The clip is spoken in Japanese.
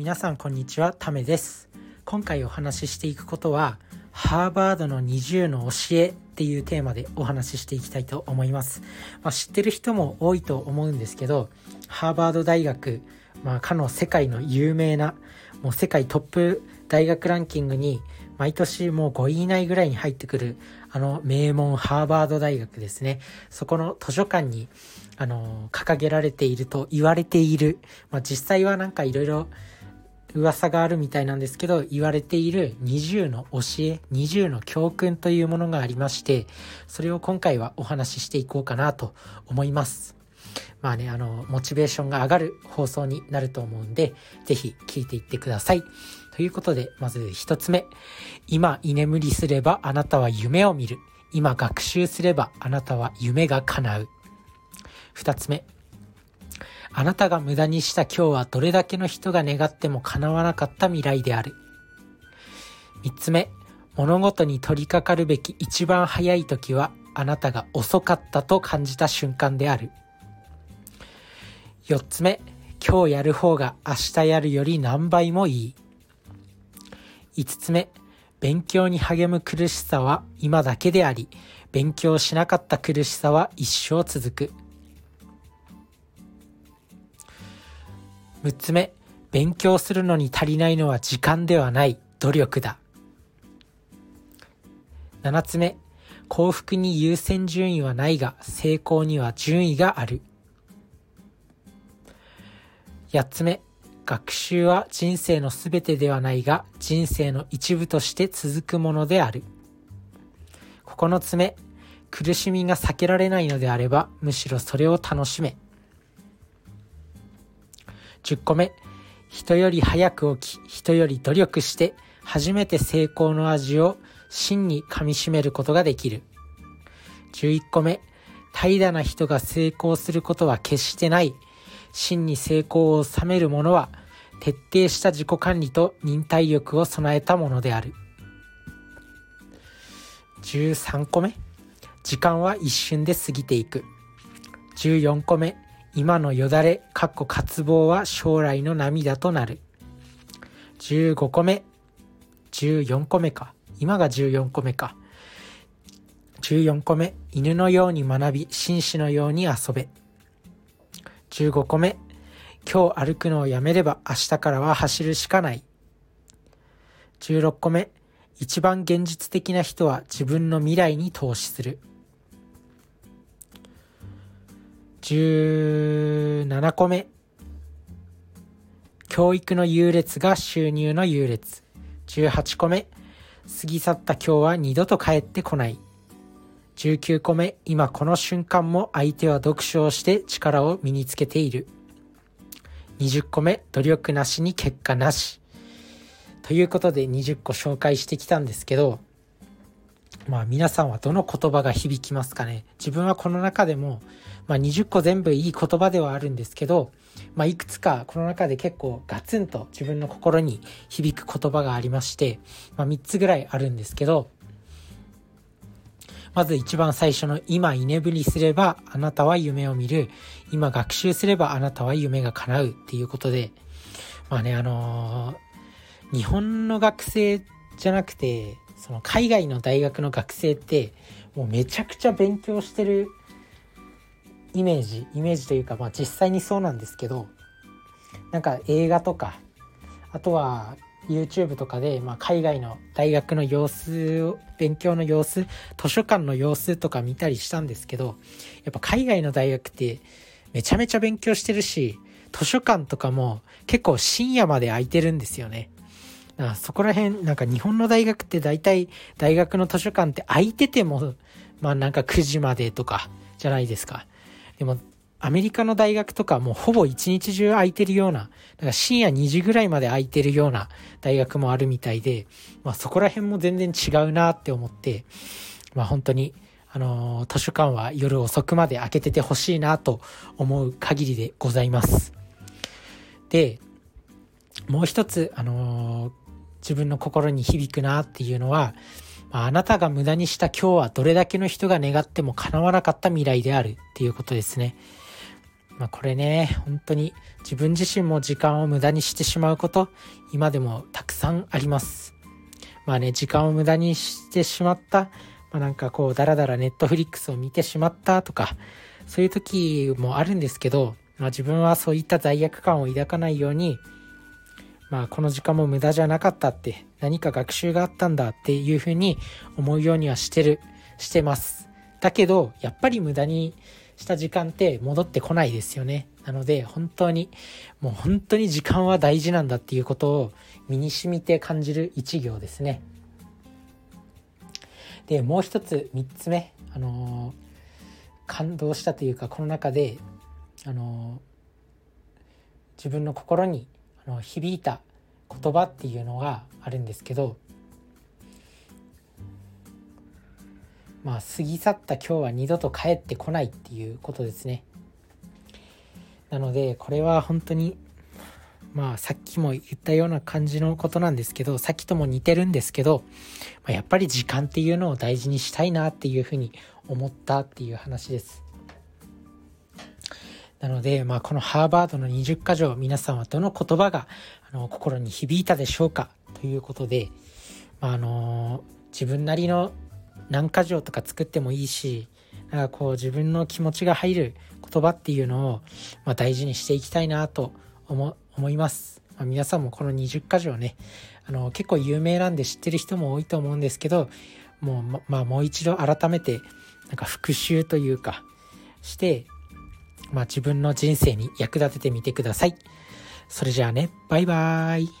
皆さんこんにちはタメです。今回お話ししていくことはハーバードの20の教えっていうテーマでお話ししていきたいと思います、まあ、知ってる人も多いと思うんですけどハーバード大学まあかの世界の有名なもう世界トップ大学ランキングに毎年もう5位以内ぐらいに入ってくるあの名門ハーバード大学ですね。そこの図書館にあの掲げられていると言われている、まあ、実際はなんかいろいろ噂があるみたいなんですけど言われている20の教え20の教訓というものがありましてそれを今回はお話ししていこうかなと思います。まあねあのモチベーションが上がる放送になると思うんで是非聞いていってください。ということでまず1つ目。今居眠りすればあなたは夢を見る。今学習すればあなたは夢が叶う。2つ目。あなたが無駄にした今日はどれだけの人が願っても叶わなかった未来である。三つ目、物事に取り掛かるべき一番早い時はあなたが遅かったと感じた瞬間である。四つ目、今日やる方が明日やるより何倍もいい。五つ目、勉強に励む苦しさは今だけであり、勉強しなかった苦しさは一生続く。6つ目、勉強するのに足りないのは時間ではない、努力だ。7つ目、幸福に優先順位はないが、成功には順位がある。8つ目、学習は人生の全てではないが、人生の一部として続くものである。9つ目、苦しみが避けられないのであれば、むしろそれを楽しめ。10個目、人より早く起き、人より努力して、初めて成功の味を真に噛み締めることができる。11個目、怠惰な人が成功することは決してない。真に成功を収める者は、徹底した自己管理と忍耐力を備えたものである。13個目、時間は一瞬で過ぎていく。14個目、今のよだれ、かっこ渇望は将来の涙となる。15個目、14個目か。今が14個目か。14個目、犬のように学び、紳士のように遊べ。15個目、今日歩くのをやめれば明日からは走るしかない。16個目、一番現実的な人は自分の未来に投資する。17個目。教育の優劣が収入の優劣。18個目。過ぎ去った今日は二度と帰ってこない。19個目。今この瞬間も相手は読書をして力を身につけている。20個目。努力なしに結果なし。ということで20個紹介してきたんですけど、まあ皆さんはどの言葉が響きますかね自分はこの中でも、まあ20個全部いい言葉ではあるんですけど、まあいくつかこの中で結構ガツンと自分の心に響く言葉がありまして、まあ3つぐらいあるんですけど、まず一番最初の今居眠りすればあなたは夢を見る。今学習すればあなたは夢が叶うっていうことで、まあね、あのー、日本の学生じゃなくて、その海外の大学の学生ってもうめちゃくちゃ勉強してるイメージイメージというかまあ実際にそうなんですけどなんか映画とかあとは YouTube とかで、まあ、海外の大学の様子勉強の様子図書館の様子とか見たりしたんですけどやっぱ海外の大学ってめちゃめちゃ勉強してるし図書館とかも結構深夜まで空いてるんですよね。あそこら辺、なんか日本の大学って大体大学の図書館って空いてても、まあなんか9時までとかじゃないですか。でもアメリカの大学とかもうほぼ一日中空いてるような、だから深夜2時ぐらいまで空いてるような大学もあるみたいで、まあそこら辺も全然違うなって思って、まあ本当に、あのー、図書館は夜遅くまで開けててほしいなと思う限りでございます。で、もう一つ、あのー、自分の心に響くなっていうのは、まあ、あなたが無駄にした今日はどれだけの人が願っても叶わなかった未来であるっていうことですね。まあこれね、本当に自分自身も時間を無駄にしてしまうこと、今でもたくさんあります。まあね、時間を無駄にしてしまった、まあなんかこう、だらだらネットフリックスを見てしまったとか、そういう時もあるんですけど、まあ自分はそういった罪悪感を抱かないように、まあこの時間も無駄じゃなかったって、何か学習があったんだっていうふうに思うようにはしてる、してます。だけど、やっぱり無駄にした時間って戻ってこないですよね。なので、本当に、もう本当に時間は大事なんだっていうことを身に染みて感じる一行ですね。で、もう一つ、三つ目、あのー、感動したというか、この中で、あの、自分の心にの響いた言葉っていうのがあるんですけどまあ過ぎ去った今日は二度と帰ってこないっていうことですね。なのでこれは本当にまあさっきも言ったような感じのことなんですけどさっきとも似てるんですけど、まあ、やっぱり時間っていうのを大事にしたいなっていうふうに思ったっていう話です。なので、まあ、このハーバードの20箇条、皆さんはどの言葉があの心に響いたでしょうかということで、まあ、あの自分なりの何箇条とか作ってもいいし、なんかこう自分の気持ちが入る言葉っていうのを、まあ、大事にしていきたいなと思思います。まあ、皆さんもこの20箇条ね、あの結構有名なんで知ってる人も多いと思うんですけど、もうま、まあ、もう一度改めてなんか復習というかして、まあ、自分の人生に役立ててみてください。それじゃあね、バイバーイ。